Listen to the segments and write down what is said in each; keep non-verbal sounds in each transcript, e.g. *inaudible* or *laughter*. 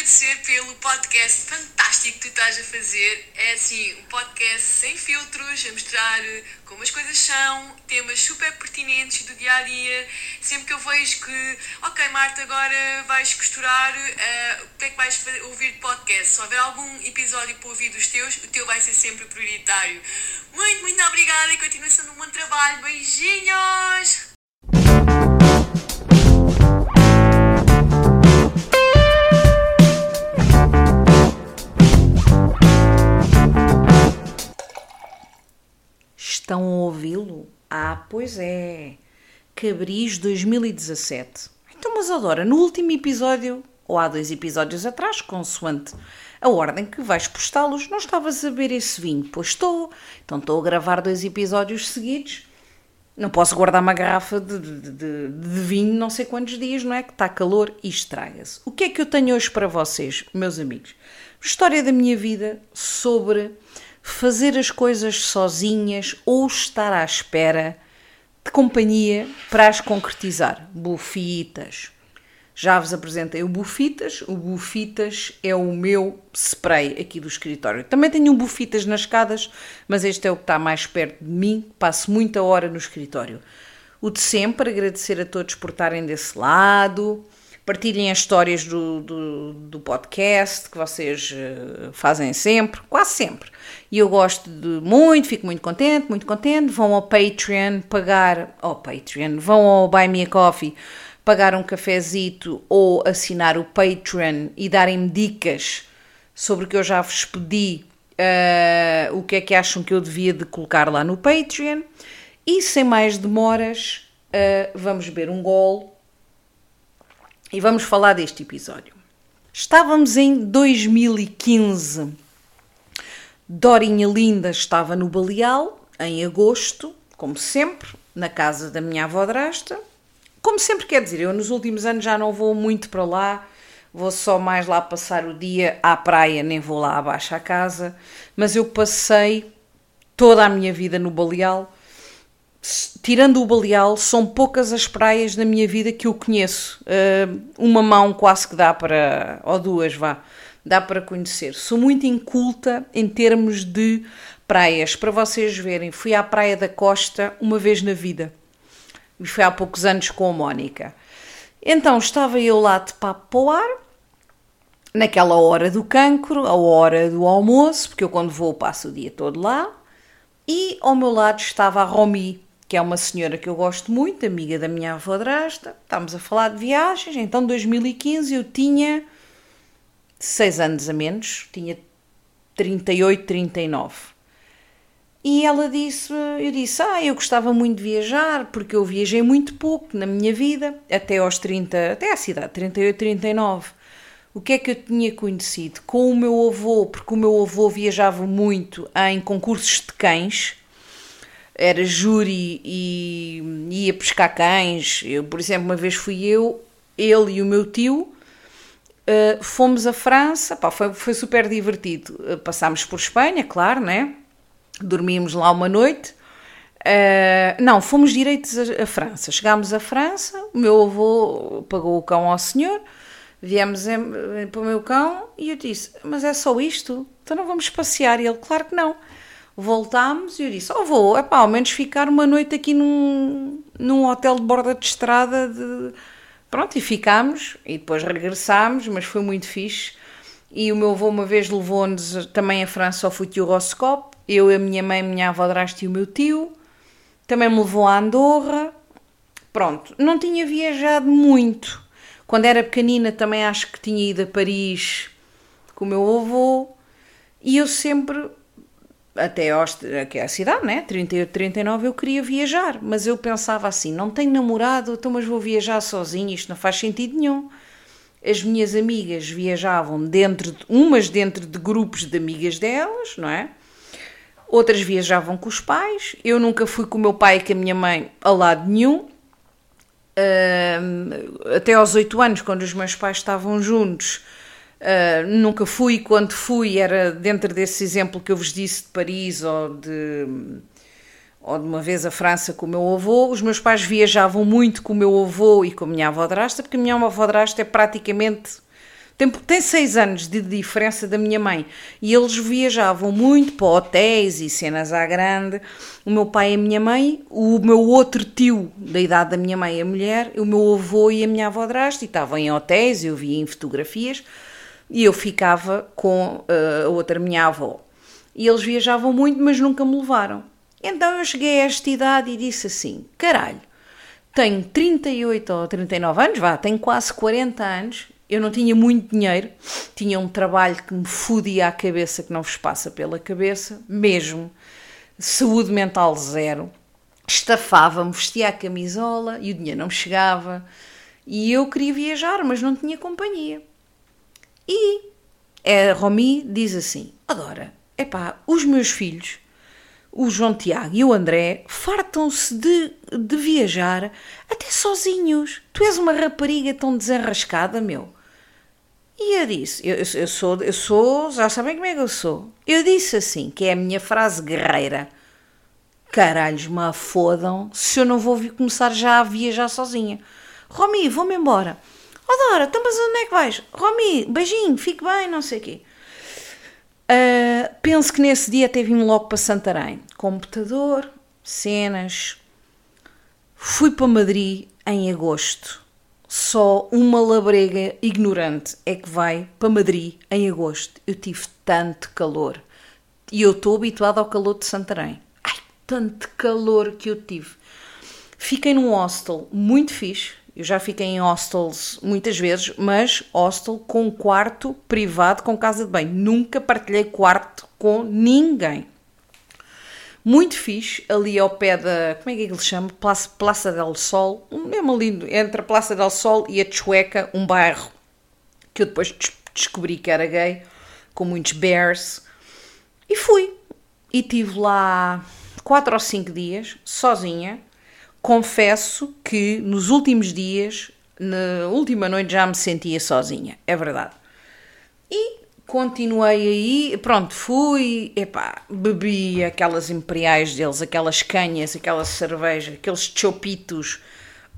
agradecer pelo podcast fantástico que tu estás a fazer. É assim, um podcast sem filtros, a mostrar como as coisas são, temas super pertinentes do dia a dia. Sempre que eu vejo que, ok, Marta, agora vais costurar, uh, o que é que vais ouvir de podcast? Se houver algum episódio para ouvir dos teus, o teu vai ser sempre prioritário. Muito, muito obrigada e continuação um bom trabalho. Beijinhos! Estão a ouvi-lo? Ah, pois é. Cabris 2017. Então, mas adora, no último episódio, ou há dois episódios atrás, consoante a ordem que vais postá-los, não estavas a beber esse vinho? Pois estou. Então estou a gravar dois episódios seguidos. Não posso guardar uma garrafa de, de, de, de vinho não sei quantos dias, não é? Que está calor e estraga-se. O que é que eu tenho hoje para vocês, meus amigos? História da minha vida sobre fazer as coisas sozinhas ou estar à espera de companhia para as concretizar. Bufitas. Já vos apresentei o Bufitas. O Bufitas é o meu spray aqui do escritório. Também tenho um Bufitas nas escadas, mas este é o que está mais perto de mim. Passo muita hora no escritório. O de sempre, agradecer a todos por estarem desse lado partilhem as histórias do, do, do podcast que vocês uh, fazem sempre, quase sempre. E eu gosto de muito, fico muito contente, muito contente. Vão ao Patreon pagar, ao Patreon, vão ao Buy Me a Coffee pagar um cafezito ou assinar o Patreon e darem-me dicas sobre o que eu já vos pedi, uh, o que é que acham que eu devia de colocar lá no Patreon. E sem mais demoras, uh, vamos beber um gol e vamos falar deste episódio. Estávamos em 2015. Dorinha Linda estava no Baleal, em agosto, como sempre, na casa da minha avó drasta. Como sempre, quer dizer, eu nos últimos anos já não vou muito para lá, vou só mais lá passar o dia à praia, nem vou lá abaixo à casa, mas eu passei toda a minha vida no Baleal tirando o Baleal, são poucas as praias na minha vida que eu conheço. Uh, uma mão quase que dá para, ou duas, vá, dá para conhecer. Sou muito inculta em termos de praias. Para vocês verem, fui à Praia da Costa uma vez na vida. E foi há poucos anos com a Mónica. Então estava eu lá de papo ar, naquela hora do cancro, a hora do almoço, porque eu quando vou passo o dia todo lá. E ao meu lado estava a Romi, que é uma senhora que eu gosto muito, amiga da minha avó drasta. Estávamos a falar de viagens. Então, 2015 eu tinha 6 anos a menos, tinha 38, 39. E ela disse, eu disse, ah, eu gostava muito de viajar, porque eu viajei muito pouco na minha vida, até aos 30, até à cidade, 38, 39. O que é que eu tinha conhecido? Com o meu avô, porque o meu avô viajava muito em concursos de cães, era júri e ia pescar cães. Eu, por exemplo, uma vez fui eu, ele e o meu tio, uh, fomos à França, pá, foi, foi super divertido. Uh, passámos por Espanha, claro, né? Dormimos lá uma noite. Uh, não, fomos direitos à, França. Chegámos à França, o meu avô pagou o cão ao senhor, viemos em, para o meu cão e eu disse: Mas é só isto? Então não vamos passear? E ele, claro que não voltámos e eu disse: Oh, vou, é pá, ao menos ficar uma noite aqui num, num hotel de borda de estrada. De... Pronto, e ficámos e depois regressámos, mas foi muito fixe. E o meu avô uma vez levou-nos também a França ao Futuroscope, eu, a minha mãe, a minha avó drasta e o meu tio. Também me levou a Andorra. Pronto, não tinha viajado muito. Quando era pequenina também acho que tinha ido a Paris com o meu avô. E eu sempre até que é a cidade, né? 38, 39, eu queria viajar, mas eu pensava assim: não tenho namorado, então, mas vou viajar sozinho, isto não faz sentido nenhum. As minhas amigas viajavam dentro, de, umas dentro de grupos de amigas delas, não é? Outras viajavam com os pais. Eu nunca fui com o meu pai e com a minha mãe a lado nenhum. Até aos oito anos, quando os meus pais estavam juntos, Uh, nunca fui, quando fui, era dentro desse exemplo que eu vos disse de Paris ou de, ou de uma vez a França com o meu avô. Os meus pais viajavam muito com o meu avô e com a minha avó drasta, porque a minha avó drasta é praticamente tem, tem seis anos de diferença da minha mãe. E eles viajavam muito para hotéis e cenas à grande. O meu pai e a minha mãe, o meu outro tio da idade da minha mãe a mulher, o meu avô e a minha avó drasta, e estavam em hotéis, eu via em fotografias, e eu ficava com uh, a outra minha avó. E eles viajavam muito, mas nunca me levaram. Então eu cheguei a esta idade e disse assim: caralho, tenho 38 ou 39 anos, vá, tenho quase 40 anos eu não tinha muito dinheiro, tinha um trabalho que me fodia a cabeça, que não vos passa pela cabeça, mesmo. Saúde mental zero. Estafava-me, vestia a camisola e o dinheiro não me chegava. E eu queria viajar, mas não tinha companhia. E a Romi diz assim: Adora, epá, os meus filhos, o João Tiago e o André, fartam-se de, de viajar até sozinhos. Tu és uma rapariga tão desenrascada, meu. E eu disse, eu, eu, sou, eu sou, já sabem como é que eu sou. Eu disse assim, que é a minha frase guerreira. Caralhos, me fodam se eu não vou começar já a viajar sozinha. Romi, vou-me embora. Oh Dora, então mas onde é que vais? Romi, beijinho, fique bem, não sei o quê. Uh, penso que nesse dia até vim logo para Santarém. Computador, cenas. Fui para Madrid em agosto só uma labrega ignorante é que vai para Madrid em agosto. Eu tive tanto calor. E eu estou habituada ao calor de Santarém. Ai, tanto calor que eu tive. Fiquei num hostel muito fixe. Eu já fiquei em hostels muitas vezes, mas hostel com quarto privado com casa de banho. Nunca partilhei quarto com ninguém muito fixe, ali ao pé da. Como é que ele chama? Plaza, Plaza del Sol, mesmo ali entre a Plaza del Sol e a Chueca, um bairro que eu depois descobri que era gay, com muitos bears. E fui. E tive lá quatro ou cinco dias, sozinha. Confesso que nos últimos dias, na última noite, já me sentia sozinha, é verdade. E continuei aí, pronto, fui, epá, bebi aquelas imperiais deles, aquelas canhas, aquela cerveja, aqueles chopitos,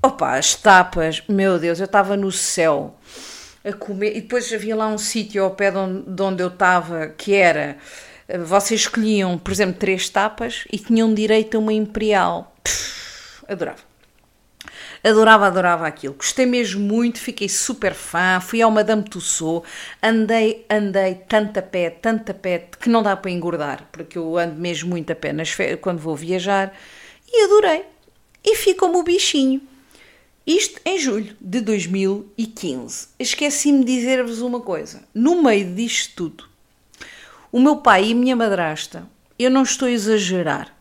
opa, as tapas, meu Deus, eu estava no céu a comer, e depois havia lá um sítio ao pé de onde, de onde eu estava, que era, vocês escolhiam, por exemplo, três tapas e tinham direito a uma imperial, Pff, adorava. Adorava, adorava aquilo. Gostei mesmo muito, fiquei super fã. Fui ao Madame Tussauds, andei, andei tanto a pé, tanto a pé, que não dá para engordar, porque eu ando mesmo muito a pé nas quando vou viajar. E adorei. E ficou-me o bichinho. Isto em julho de 2015. Esqueci-me de dizer-vos uma coisa. No meio disto tudo, o meu pai e a minha madrasta, eu não estou a exagerar,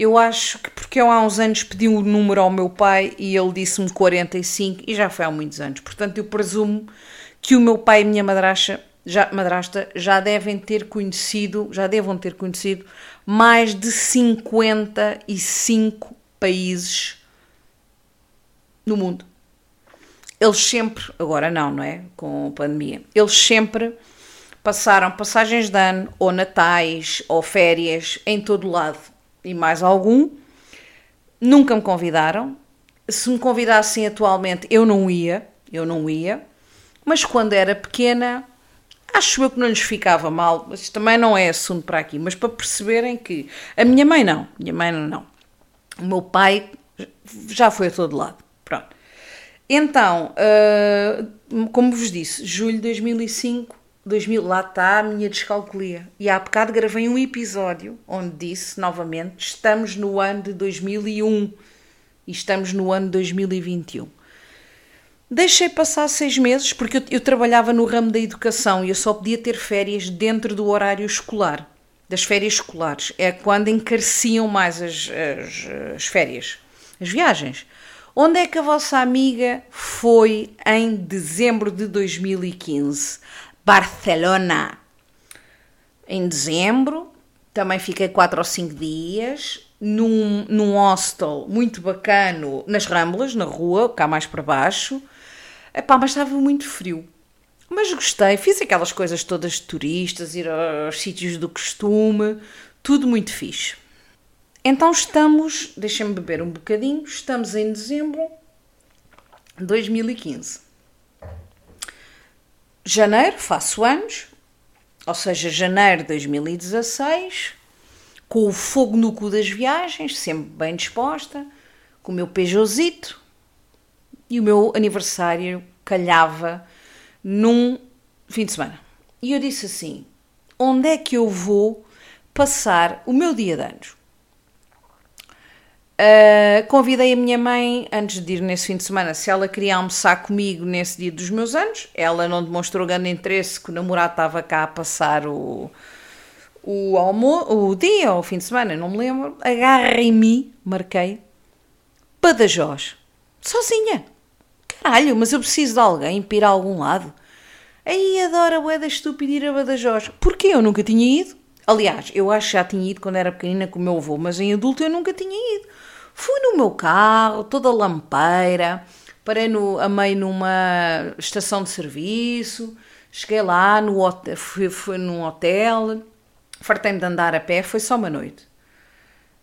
eu acho que porque eu há uns anos pedi um número ao meu pai e ele disse-me 45 e já foi há muitos anos. Portanto, eu presumo que o meu pai e a minha madrasta já, madrasta já devem ter conhecido, já devam ter conhecido mais de 55 países no mundo. Eles sempre, agora não, não é? Com a pandemia, eles sempre passaram passagens de ano, ou natais, ou férias, em todo lado e mais algum. Nunca me convidaram. Se me convidassem atualmente, eu não ia, eu não ia. Mas quando era pequena, acho eu que não lhes ficava mal. Mas também não é assunto para aqui. Mas para perceberem que a minha mãe não, minha mãe não. O meu pai já foi a todo lado. Pronto. Então, uh, como vos disse, julho de 2005 2000, lá está a minha descalculia. E há bocado gravei um episódio onde disse novamente: estamos no ano de 2001 e estamos no ano de 2021. Deixei passar seis meses porque eu, eu, trabalhava no ramo da educação e eu só podia ter férias dentro do horário escolar, das férias escolares. É quando encareciam mais as, as, as férias, as viagens. Onde é que a vossa amiga foi em dezembro de 2015? Barcelona. Em dezembro, também fiquei 4 ou 5 dias num, num hostel muito bacano nas Ramblas, na rua, cá mais para baixo. Epá, mas estava muito frio. Mas gostei, fiz aquelas coisas todas de turistas, ir aos sítios do costume, tudo muito fixe. Então estamos, deixem-me beber um bocadinho, estamos em dezembro de 2015 janeiro, faço anos, ou seja, janeiro de 2016, com o fogo no cu das viagens, sempre bem disposta, com o meu Peugeotzito, e o meu aniversário calhava num fim de semana. E eu disse assim: onde é que eu vou passar o meu dia de anos? Uh, convidei a minha mãe, antes de ir nesse fim de semana, se ela queria almoçar comigo nesse dia dos meus anos. Ela não demonstrou grande interesse, que o namorado estava cá a passar o, o, almo o dia ou o fim de semana, não me lembro. Agarrei-me, marquei, Badajoz, sozinha. Caralho, mas eu preciso de alguém para ir a algum lado. Aí adora a da estúpida ir a Badajoz. Porquê eu nunca tinha ido? Aliás, eu acho que já tinha ido quando era pequenina com o meu avô, mas em adulto eu nunca tinha ido. Fui no meu carro, toda lampeira, parei no, a meio numa estação de serviço, cheguei lá, no fui, fui num hotel, fartei-me de andar a pé, foi só uma noite.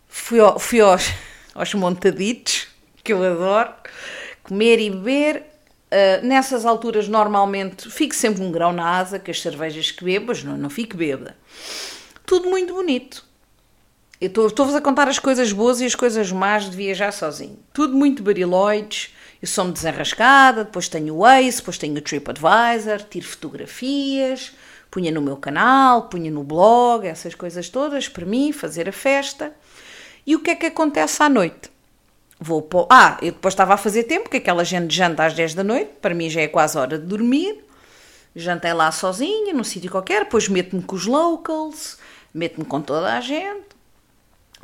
Fui, ao, fui aos, *laughs* aos montaditos, que eu adoro, comer e beber. Uh, nessas alturas, normalmente, fico sempre um grão na asa, que as cervejas que bebo, mas não, não fico bêbada. Tudo muito bonito. Eu estou-vos a contar as coisas boas e as coisas más de viajar sozinho. Tudo muito bariloides. Eu sou-me desenrascada, depois tenho o Waze, depois tenho o TripAdvisor, tiro fotografias, punha no meu canal, punha no blog, essas coisas todas para mim, fazer a festa. E o que é que acontece à noite? Vou pôr... Ah, eu depois estava a fazer tempo, porque aquela gente janta às 10 da noite, para mim já é quase hora de dormir. Jantei lá sozinha, num sítio qualquer, depois meto-me com os locals, meto-me com toda a gente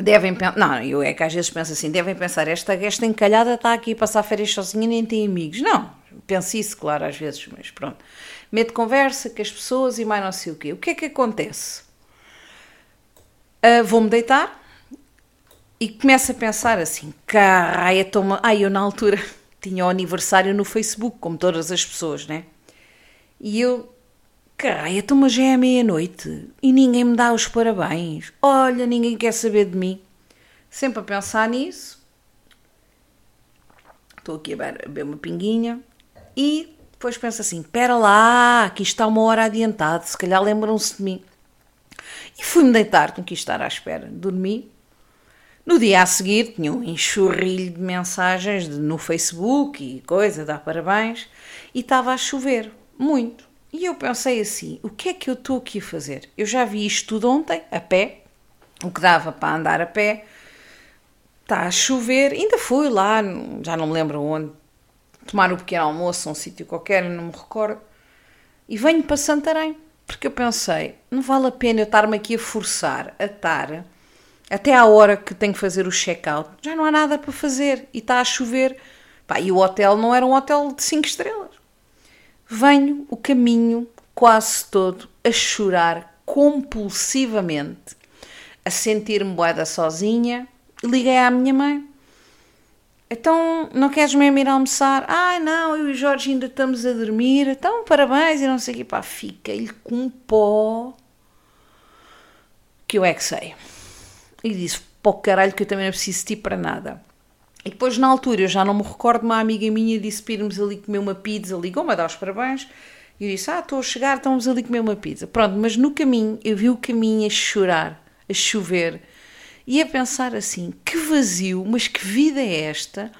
devem pensar, não, eu é que às vezes penso assim, devem pensar, esta, esta encalhada está aqui a passar férias sozinha nem tem amigos. Não, penso isso, claro, às vezes, mas pronto. Meto conversa com as pessoas e mais não sei o quê. O que é que acontece? Uh, Vou-me deitar e começo a pensar assim, toma... Ai, eu na altura *laughs* tinha o aniversário no Facebook, como todas as pessoas, né? E eu Caralho, então mas já é meia-noite e ninguém me dá os parabéns. Olha, ninguém quer saber de mim. Sempre a pensar nisso. Estou aqui a beber uma pinguinha e depois penso assim: espera lá, aqui está uma hora adiantado, se calhar lembram-se de mim. E fui-me deitar, não quis estar à espera. Dormi. No dia a seguir tinha um enxurrilho de mensagens no Facebook e coisa, dar parabéns, e estava a chover, muito. E eu pensei assim: o que é que eu estou aqui a fazer? Eu já vi isto tudo ontem, a pé, o que dava para andar a pé. Está a chover, ainda fui lá, já não me lembro onde, tomar o um pequeno almoço um sítio qualquer, não me recordo. E venho para Santarém, porque eu pensei: não vale a pena eu estar-me aqui a forçar a estar até à hora que tenho que fazer o check-out, já não há nada para fazer e está a chover. Pá, e o hotel não era um hotel de 5 estrelas. Venho o caminho quase todo a chorar compulsivamente, a sentir-me boeda sozinha. Liguei à minha mãe. Então, não queres mesmo ir almoçar? Ai, não, eu e o Jorge ainda estamos a dormir. Então, parabéns e não sei o quê. Pá, fiquei-lhe com um pó que eu é que sei. E disse, pô, caralho, que eu também não preciso de ti para nada. E depois, na altura, eu já não me recordo, uma amiga minha disse para irmos ali comer uma pizza, ligou-me a dar os parabéns, e eu disse, ah, estou a chegar, estamos ali comer uma pizza. Pronto, mas no caminho, eu vi o caminho a chorar, a chover, e a pensar assim, que vazio, mas que vida é esta,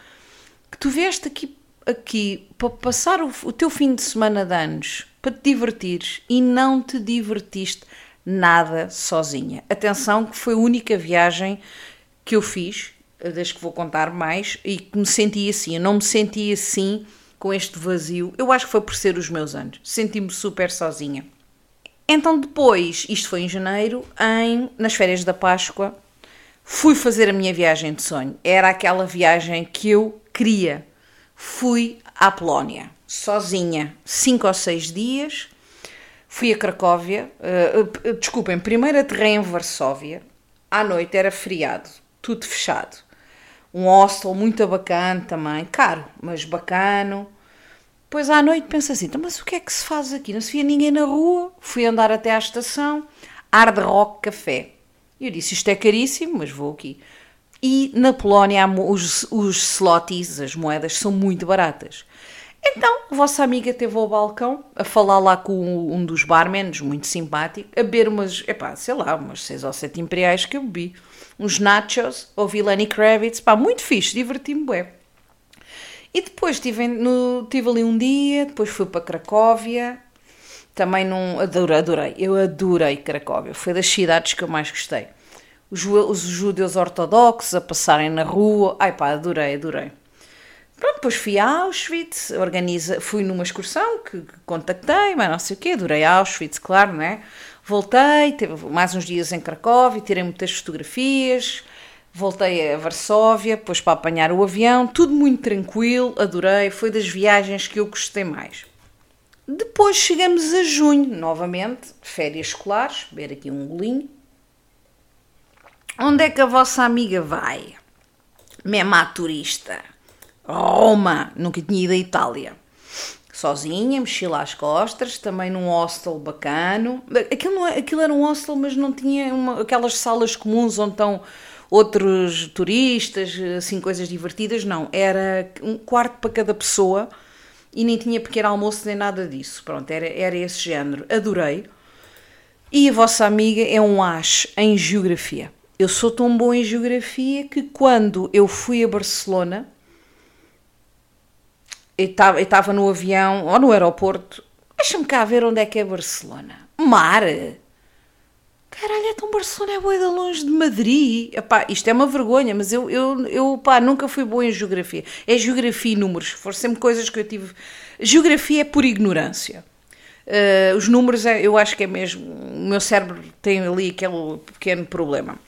que tu vieste aqui, aqui para passar o, o teu fim de semana de anos, para te divertires, e não te divertiste nada sozinha. Atenção que foi a única viagem que eu fiz das que vou contar mais, e que me senti assim. Eu não me senti assim com este vazio. Eu acho que foi por ser os meus anos. Senti-me super sozinha. Então depois, isto foi em janeiro, em, nas férias da Páscoa, fui fazer a minha viagem de sonho. Era aquela viagem que eu queria. Fui à Polónia, sozinha, cinco ou seis dias. Fui a Cracóvia, uh, desculpem, primeiro aterrei em Varsóvia, à noite era feriado, tudo fechado um hostel muito bacana também, caro, mas bacano. Depois à noite penso assim, então, mas o que é que se faz aqui? Não se via ninguém na rua. Fui andar até à estação, Hard Rock Café. E eu disse, isto é caríssimo, mas vou aqui. E na Polónia os, os zlotys, as moedas, são muito baratas. Então, a vossa amiga teve ao balcão a falar lá com um dos barmans, muito simpático, a beber umas, epá, sei lá, umas seis ou sete imperiais que eu bebi. Uns nachos, ouvi Lenny Kravitz, pá, muito fixe, diverti-me bem. E depois tive, no, ali um dia, depois fui para Cracóvia, também não, adorei, adorei, eu adorei Cracóvia, foi das cidades que eu mais gostei. Os, os judeus ortodoxos a passarem na rua, ai pá, adorei, adorei. Pronto, depois fui a Auschwitz, organiza, fui numa excursão que, contactei, mas não sei o quê, adorei Auschwitz, claro, né? Voltei, teve mais uns dias em Cracóvia, tirei muitas fotografias, voltei a Varsóvia, depois para apanhar o avião, tudo muito tranquilo, adorei, foi das viagens que eu gostei mais. Depois chegamos a junho, novamente, férias escolares, ver aqui um golinho. Onde é que a vossa amiga vai? Mesmo à turista. Roma, nunca tinha ido à Itália. Sozinha, mochila às costas, também num hostel bacano. Aquilo, não, é, aquilo era um hostel, mas não tinha uma, aquelas salas comuns onde estão outros turistas, assim, coisas divertidas. Não, era um quarto para cada pessoa e nem tinha pequeno almoço nem nada disso. Pronto, era, era esse género. Adorei. E a vossa amiga é um as em geografia. Eu sou tão bom em geografia que quando eu fui a Barcelona eu estava no avião ou no aeroporto. Deixa-me cá ver onde é que é Barcelona. Mar! Caralho, então Barcelona é boa de longe de Madrid. Epá, isto é uma vergonha, mas eu, eu, eu pá, nunca fui boa em geografia. É geografia e números. Foram sempre coisas que eu tive. Geografia é por ignorância. Uh, os números, é, eu acho que é mesmo. O meu cérebro tem ali aquele pequeno problema.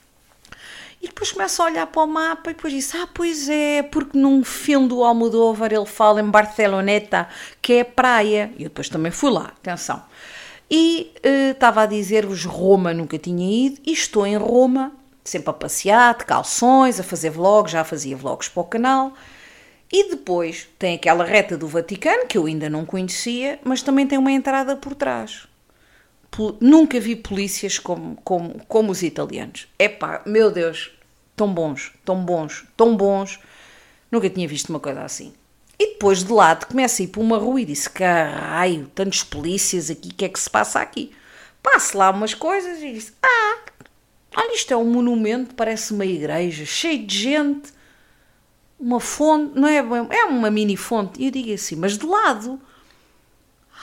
E depois começa a olhar para o mapa e depois diz: Ah, pois é, porque num filme do Almodóvar ele fala em Barceloneta, que é praia. E eu depois também fui lá, atenção. E uh, estava a dizer-vos: Roma nunca tinha ido, e estou em Roma, sempre a passear, de calções, a fazer vlogs, já fazia vlogs para o canal. E depois tem aquela reta do Vaticano, que eu ainda não conhecia, mas também tem uma entrada por trás. Nunca vi polícias como, como, como os italianos. Epá, meu Deus, tão bons, tão bons, tão bons. Nunca tinha visto uma coisa assim. E depois de lado começa a ir para uma rua e disse: Caralho, tantos polícias aqui, o que é que se passa aqui? Passo lá umas coisas e disse: Ah, olha, isto é um monumento, parece uma igreja, cheio de gente, uma fonte, não é é uma mini fonte. E eu digo assim: Mas de lado,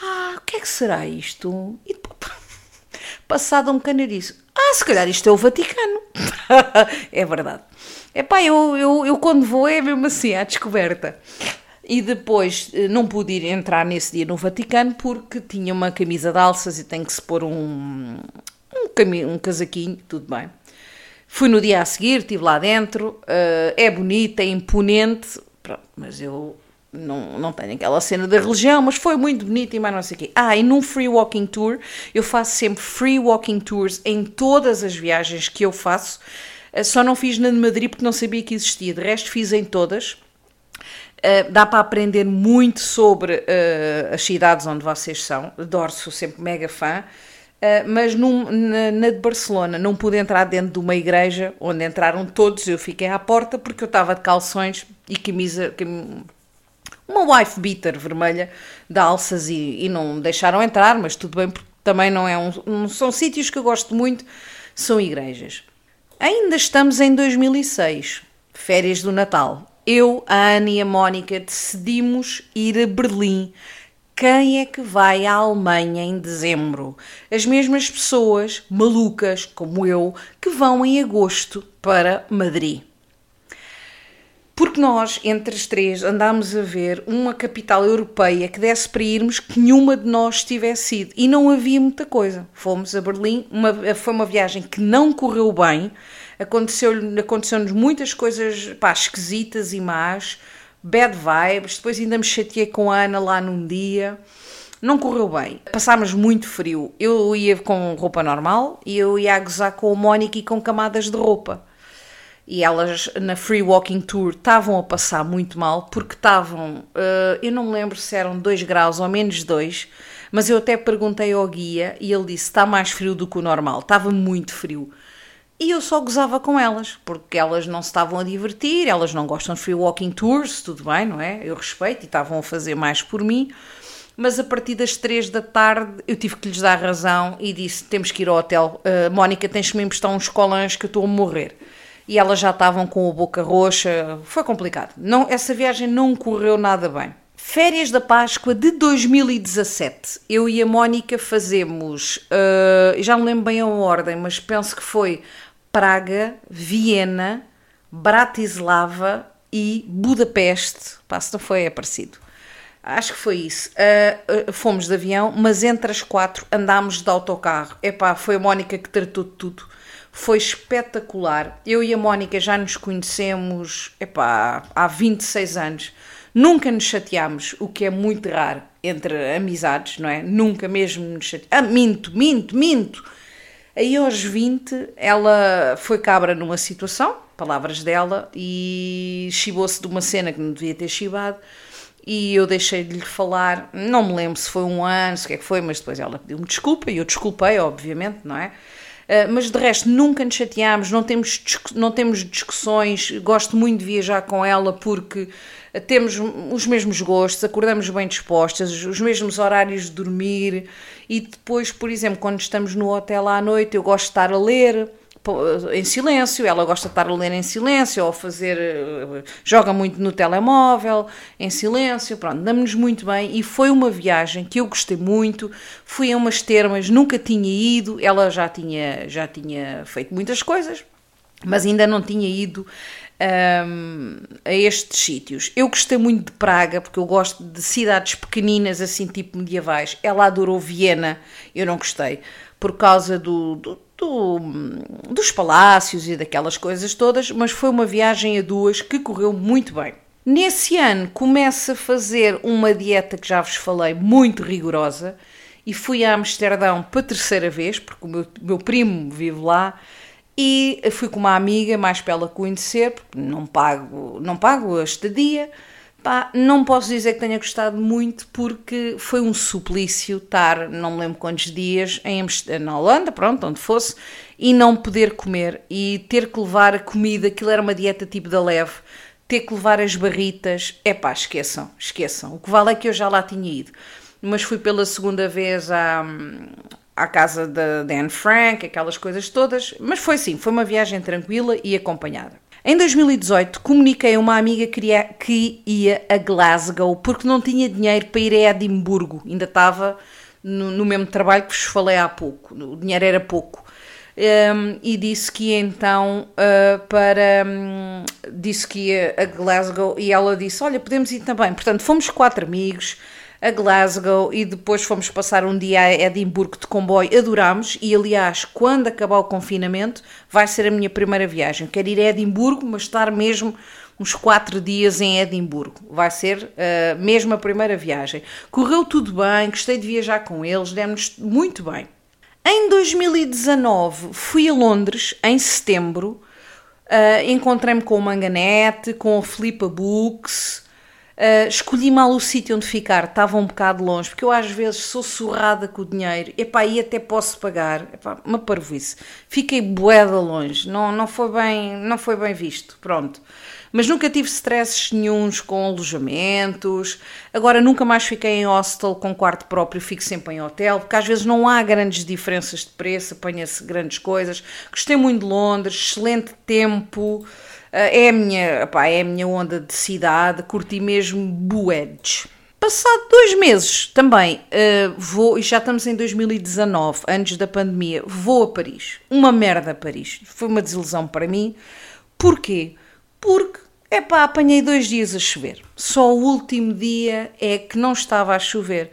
ah, o que é que será isto? E passado um canariço. Ah, se calhar isto é o Vaticano. *laughs* é verdade. Epá, eu, eu, eu quando vou é mesmo assim, à descoberta. E depois eh, não pude ir entrar nesse dia no Vaticano porque tinha uma camisa de alças e tem que se pôr um, um, um casaquinho, tudo bem. Fui no dia a seguir, estive lá dentro, uh, é bonita, é imponente, pronto, mas eu não, não tenho aquela cena da religião, mas foi muito bonito e mais não sei o quê. Ah, e num free walking tour, eu faço sempre free walking tours em todas as viagens que eu faço. Eh, só não fiz na de Madrid porque não sabia que existia, de resto fiz em todas. Uh, dá para aprender muito sobre uh, as cidades onde vocês são. Adoro, sou sempre mega fã. Uh, mas num, na, na, de Barcelona não pude entrar dentro de uma igreja onde entraram todos. Eu fiquei à porta porque eu estava de calções e camisa, cam, uma wife beater vermelha de alças e, e não me deixaram entrar, mas tudo bem, porque também não é um, um são sítios que eu gosto muito, são igrejas. Ainda estamos em 2006, férias do Natal. Eu, a Ana e a Mónica decidimos ir a Berlim. Quem é que vai à Alemanha em dezembro? As mesmas pessoas malucas como eu que vão em agosto para Madrid. Porque nós, entre as três, andámos a ver uma capital europeia que desse para irmos que nenhuma de nós tivesse ido. E não havia muita coisa. Fomos a Berlim, uma, foi uma viagem que não correu bem, aconteceu-nos aconteceu muitas coisas pá, esquisitas e más, bad vibes. Depois ainda me chateei com a Ana lá num dia. Não correu bem. Passámos muito frio. Eu ia com roupa normal e eu ia a gozar com o Mónica e com camadas de roupa e elas na Free Walking Tour estavam a passar muito mal porque estavam, uh, eu não me lembro se eram 2 graus ou menos 2, mas eu até perguntei ao guia e ele disse está mais frio do que o normal, estava muito frio. E eu só gozava com elas, porque elas não se estavam a divertir, elas não gostam de free walking tours, tudo bem, não é? Eu respeito e estavam a fazer mais por mim. Mas a partir das três da tarde eu tive que lhes dar razão e disse: temos que ir ao hotel. Uh, Mónica, tens que me emprestar uns colãs que eu estou a morrer. E elas já estavam com a boca roxa, foi complicado. Não, essa viagem não correu nada bem. Férias da Páscoa de 2017. Eu e a Mónica fazemos, uh, já não lembro bem a ordem, mas penso que foi Praga, Viena, Bratislava e Budapeste. Pá, se não foi, é parecido. Acho que foi isso. Uh, uh, fomos de avião, mas entre as quatro andámos de autocarro. Epá, foi a Mónica que tratou de tudo. Foi espetacular. Eu e a Mónica já nos conhecemos epá, há 26 anos Nunca nos chateámos, o que é muito raro entre amizades, não é? Nunca mesmo nos chateámos. Ah, minto, minto, minto. Aí aos 20 ela foi cabra numa situação, palavras dela, e chibou-se de uma cena que não devia ter chibado. E eu deixei de lhe falar, não me lembro se foi um ano, se o que é que foi, mas depois ela pediu-me desculpa e eu desculpei, obviamente, não é? Uh, mas de resto nunca nos chateámos, não temos, não temos discussões. Gosto muito de viajar com ela porque temos os mesmos gostos, acordamos bem dispostas, os mesmos horários de dormir e depois, por exemplo, quando estamos no hotel à noite, eu gosto de estar a ler em silêncio, ela gosta de estar a ler em silêncio ou fazer, joga muito no telemóvel, em silêncio, pronto, damos-nos muito bem e foi uma viagem que eu gostei muito, fui a umas termas, nunca tinha ido, ela já tinha, já tinha feito muitas coisas, mas ainda não tinha ido um, a estes sítios. Eu gostei muito de Praga, porque eu gosto de cidades pequeninas, assim, tipo medievais. Ela adorou Viena, eu não gostei, por causa do, do, do, dos palácios e daquelas coisas todas, mas foi uma viagem a duas que correu muito bem. Nesse ano começo a fazer uma dieta que já vos falei, muito rigorosa, e fui a Amsterdão para terceira vez, porque o meu, meu primo vive lá, e fui com uma amiga, mais para ela conhecer, porque não pago, não pago a estadia. Pá, não posso dizer que tenha gostado muito porque foi um suplício estar, não me lembro quantos dias, em, na Holanda, pronto, onde fosse, e não poder comer e ter que levar a comida, aquilo era uma dieta tipo da leve, ter que levar as barritas, é pá, esqueçam, esqueçam. O que vale é que eu já lá tinha ido, mas fui pela segunda vez à, à casa da Dan Frank, aquelas coisas todas, mas foi sim, foi uma viagem tranquila e acompanhada. Em 2018, comuniquei a uma amiga que ia a Glasgow porque não tinha dinheiro para ir a Edimburgo, ainda estava no, no mesmo trabalho que vos falei há pouco, o dinheiro era pouco. Um, e disse que ia então uh, para. Um, disse que ia a Glasgow e ela disse: Olha, podemos ir também. Portanto, fomos quatro amigos a Glasgow e depois fomos passar um dia a Edimburgo de comboio. Adorámos e, aliás, quando acabar o confinamento, vai ser a minha primeira viagem. Quero ir a Edimburgo, mas estar mesmo uns quatro dias em Edimburgo. Vai ser uh, mesmo a primeira viagem. Correu tudo bem, gostei de viajar com eles, demos muito bem. Em 2019 fui a Londres, em setembro, uh, encontrei-me com o Manganete, com a Flipa Books, Uh, escolhi mal o sítio onde ficar, estava um bocado longe, porque eu às vezes sou surrada com o dinheiro, epá, e até posso pagar, epá, uma parvoíce. Fiquei boeda longe, não, não, foi bem, não foi bem visto, pronto. Mas nunca tive stresses nenhums com alojamentos, agora nunca mais fiquei em hostel com quarto próprio, fico sempre em hotel, porque às vezes não há grandes diferenças de preço, apanha-se grandes coisas. Gostei muito de Londres, excelente tempo, é a minha, é a minha onda de cidade, curti mesmo Buedes. Passado dois meses também uh, vou, e já estamos em 2019, antes da pandemia, vou a Paris. Uma merda Paris. Foi uma desilusão para mim. Porquê? Porque, é pá, apanhei dois dias a chover. Só o último dia é que não estava a chover.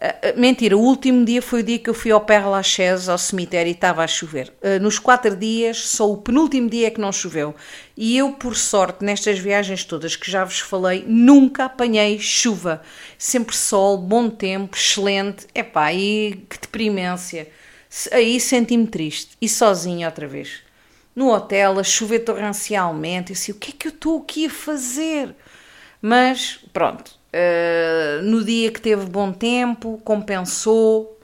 Uh, mentira, o último dia foi o dia que eu fui ao Père Lachaise, ao cemitério, e estava a chover. Uh, nos quatro dias, só o penúltimo dia é que não choveu. E eu, por sorte, nestas viagens todas que já vos falei, nunca apanhei chuva. Sempre sol, bom tempo, excelente. Epá, e que deprimência. Aí senti-me triste. E sozinha outra vez. No hotel, a chover torrencialmente. Eu disse, o que é que eu estou aqui a fazer? Mas, pronto, no dia que teve bom tempo, compensou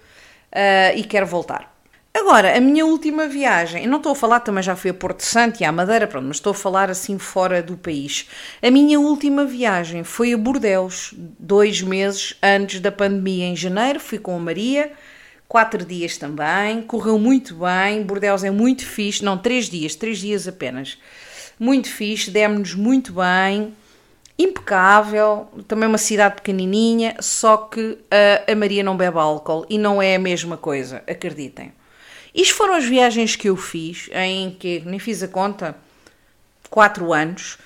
uh, e quero voltar. Agora, a minha última viagem, eu não estou a falar, também já fui a Porto Santo e à Madeira, pronto, mas estou a falar assim fora do país. A minha última viagem foi a Bordeus, dois meses antes da pandemia, em janeiro, fui com a Maria, quatro dias também, correu muito bem, Bordeus é muito fixe, não, três dias, três dias apenas. Muito fixe, demos-nos muito bem, impecável, também uma cidade pequenininha, só que a, a Maria não bebe álcool e não é a mesma coisa, acreditem. Isto foram as viagens que eu fiz, em que nem fiz a conta, 4 anos.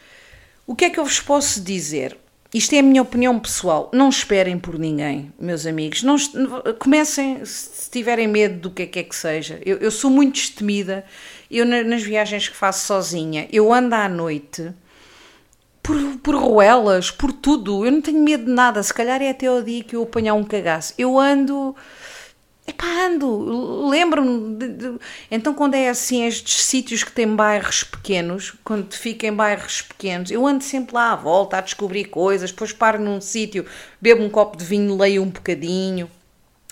O que é que eu vos posso dizer? Isto é a minha opinião pessoal. Não esperem por ninguém, meus amigos. Não, comecem, se tiverem medo do que é que, é que seja. Eu, eu sou muito destemida. Eu, nas viagens que faço sozinha, eu ando à noite por, por ruelas, por tudo. Eu não tenho medo de nada. Se calhar é até o dia que eu apanhar um cagaço. Eu ando Epá, ando, lembro-me. Então, quando é assim, estes sítios que têm bairros pequenos, quando fica em bairros pequenos, eu ando sempre lá à volta a descobrir coisas, depois paro num sítio, bebo um copo de vinho, leio um bocadinho,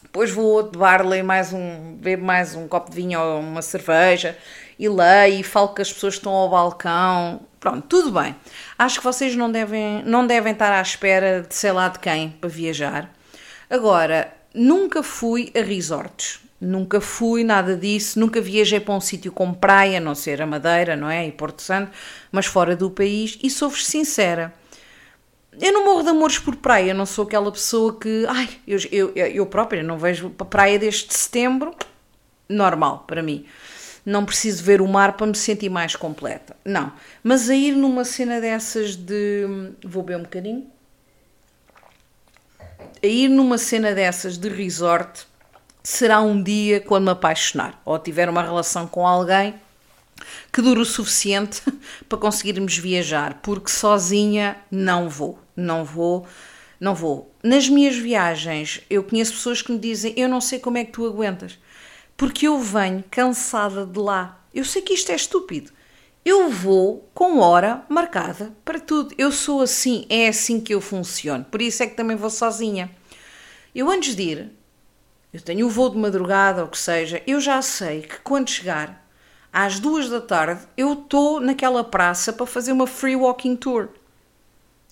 depois vou a outro bar, leio mais um, bebo mais um copo de vinho ou uma cerveja e leio e falo com as pessoas que estão ao balcão. Pronto, tudo bem. Acho que vocês não devem, não devem estar à espera de sei lá de quem para viajar. Agora, Nunca fui a resorts, nunca fui nada disso, nunca viajei para um sítio com praia, a não ser a Madeira, não é? E Porto Santo, mas fora do país, e sou-vos sincera. Eu não morro de amores por praia, não sou aquela pessoa que. Ai, eu, eu, eu própria não vejo praia desde setembro, normal para mim. Não preciso ver o mar para me sentir mais completa. Não. Mas a ir numa cena dessas de. Vou beber um bocadinho a ir numa cena dessas de resort será um dia quando me apaixonar ou tiver uma relação com alguém que dure o suficiente *laughs* para conseguirmos viajar, porque sozinha não vou, não vou, não vou. Nas minhas viagens, eu conheço pessoas que me dizem: Eu não sei como é que tu aguentas, porque eu venho cansada de lá. Eu sei que isto é estúpido, eu vou com hora marcada para tudo. Eu sou assim, é assim que eu funciono. Por isso é que também vou sozinha. Eu antes de ir, eu tenho o voo de madrugada ou o que seja, eu já sei que quando chegar às duas da tarde eu estou naquela praça para fazer uma free walking tour.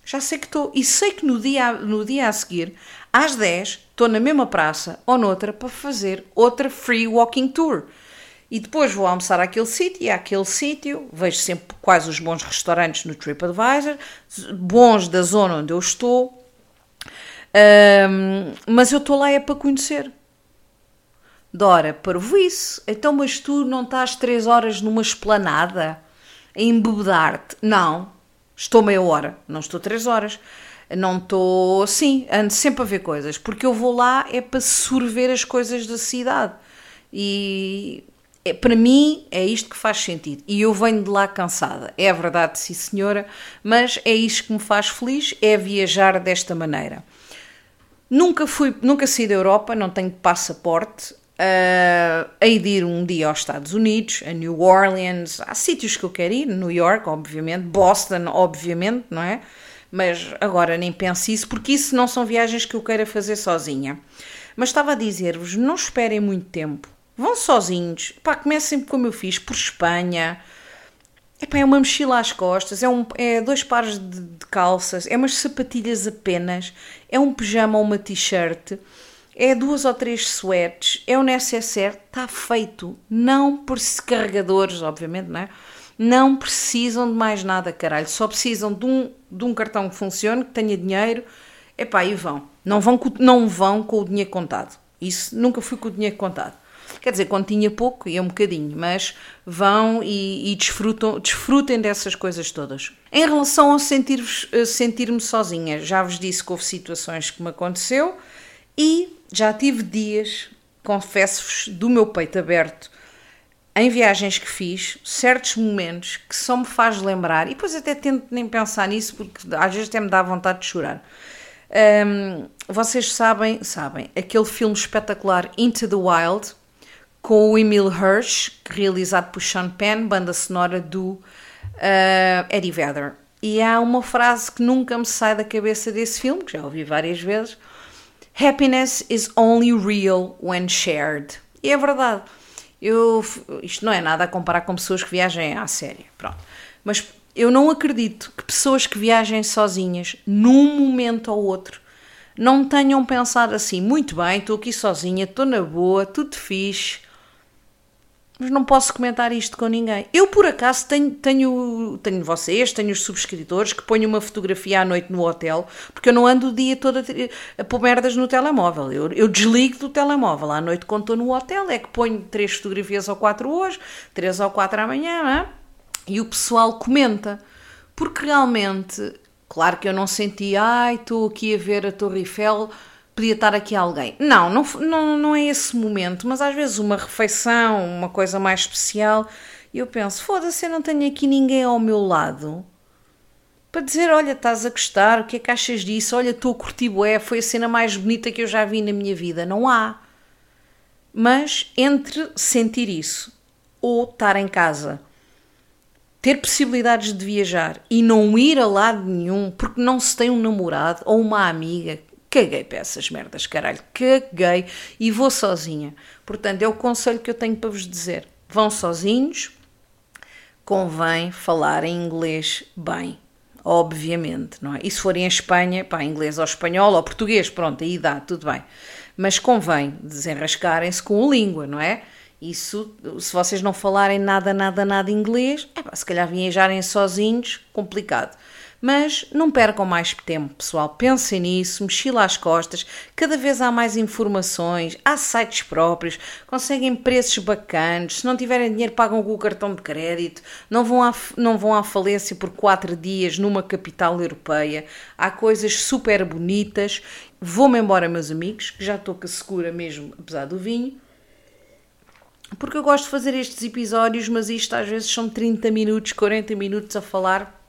Já sei que estou. E sei que no dia, no dia a seguir, às 10, estou na mesma praça ou noutra para fazer outra free walking tour e depois vou almoçar àquele sítio e àquele sítio vejo sempre quais os bons restaurantes no TripAdvisor, bons da zona onde eu estou, um, mas eu estou lá é para conhecer. Dora, parvo isso. Então, mas tu não estás três horas numa esplanada a embebedar-te? Não, estou meia hora, não estou três horas. Não estou assim, ando sempre a ver coisas, porque eu vou lá é para sorver as coisas da cidade. E é, para mim é isto que faz sentido e eu venho de lá cansada. É verdade, sim senhora, mas é isto que me faz feliz, é viajar desta maneira. Nunca fui, nunca saí da Europa, não tenho passaporte. Uh, hei de ir um dia aos Estados Unidos, a New Orleans, há sítios que eu quero ir, New York, obviamente, Boston, obviamente, não é? Mas agora nem penso isso, porque isso não são viagens que eu queira fazer sozinha. Mas estava a dizer-vos, não esperem muito tempo Vão sozinhos. Pá, comecem como eu fiz, por Espanha. Epá, é uma mochila às costas, é, um, é dois pares de, de calças, é umas sapatilhas apenas, é um pijama ou uma t-shirt, é duas ou três sweats, é um necessaire, está feito. Não por carregadores, obviamente, não é? Não precisam de mais nada, caralho. Só precisam de um, de um cartão que funcione, que tenha dinheiro. Epá, e vão. Não vão, não vão com o dinheiro contado. Isso nunca fui com o dinheiro contado. Quer dizer, quando tinha pouco, ia um bocadinho, mas vão e, e desfrutam, desfrutem dessas coisas todas. Em relação ao sentir-me sentir sozinha, já vos disse que houve situações que me aconteceu e já tive dias, confesso-vos, do meu peito aberto em viagens que fiz, certos momentos que só me faz lembrar, e depois até tento nem pensar nisso, porque às vezes até me dá vontade de chorar. Um, vocês sabem, sabem, aquele filme espetacular Into the Wild, com o Emil Hirsch, realizado por Sean Penn, banda sonora do uh, Eddie Vedder. E há uma frase que nunca me sai da cabeça desse filme, que já ouvi várias vezes: Happiness is only real when shared. E é verdade. Eu, isto não é nada a comparar com pessoas que viajem à séria, pronto. Mas eu não acredito que pessoas que viajem sozinhas, num momento ou outro, não tenham pensado assim, muito bem, estou aqui sozinha, estou na boa, tudo fixe, mas não posso comentar isto com ninguém. Eu, por acaso, tenho, tenho, tenho vocês, tenho os subscritores que ponho uma fotografia à noite no hotel, porque eu não ando o dia todo a, a pôr merdas no telemóvel. Eu, eu desligo do telemóvel. À noite, quando estou no hotel, é que ponho três fotografias ou quatro hoje, três ou quatro amanhã, não é? e o pessoal comenta. Porque realmente, claro que eu não senti, ai, estou aqui a ver a Torre Eiffel podia estar aqui alguém. Não, não, não, não é esse momento, mas às vezes uma refeição, uma coisa mais especial, e eu penso, foda-se, eu não tenho aqui ninguém ao meu lado para dizer, olha, estás a gostar, o que é que achas disso? Olha, estou a curtir bué, foi a cena mais bonita que eu já vi na minha vida. Não há. Mas entre sentir isso ou estar em casa, ter possibilidades de viajar e não ir a lado nenhum porque não se tem um namorado ou uma amiga caguei para essas merdas, caralho, caguei e vou sozinha. Portanto, é o conselho que eu tenho para vos dizer. Vão sozinhos, convém falar em inglês bem, obviamente, não é? E se for em Espanha, pá, inglês ou espanhol ou português, pronto, aí dá, tudo bem. Mas convém desenrascarem-se com a língua, não é? Isso, se vocês não falarem nada, nada, nada inglês, é pá, se calhar viajarem sozinhos, complicado. Mas não percam mais tempo, pessoal. Pensem nisso, mochila às costas. Cada vez há mais informações, há sites próprios, conseguem preços bacanos. Se não tiverem dinheiro, pagam com o cartão de crédito. Não vão à, não vão à falência por quatro dias numa capital europeia. Há coisas super bonitas. Vou-me embora, meus amigos, que já estou segura mesmo, apesar do vinho porque eu gosto de fazer estes episódios, mas isto às vezes são 30 minutos, 40 minutos a falar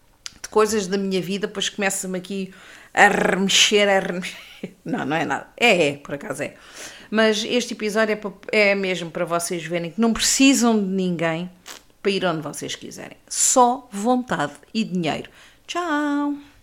coisas da minha vida, depois começa-me aqui a remexer, a remexer. *laughs* Não, não é nada. É, é, por acaso é. Mas este episódio é, para, é mesmo para vocês verem que não precisam de ninguém para ir onde vocês quiserem. Só vontade e dinheiro. Tchau!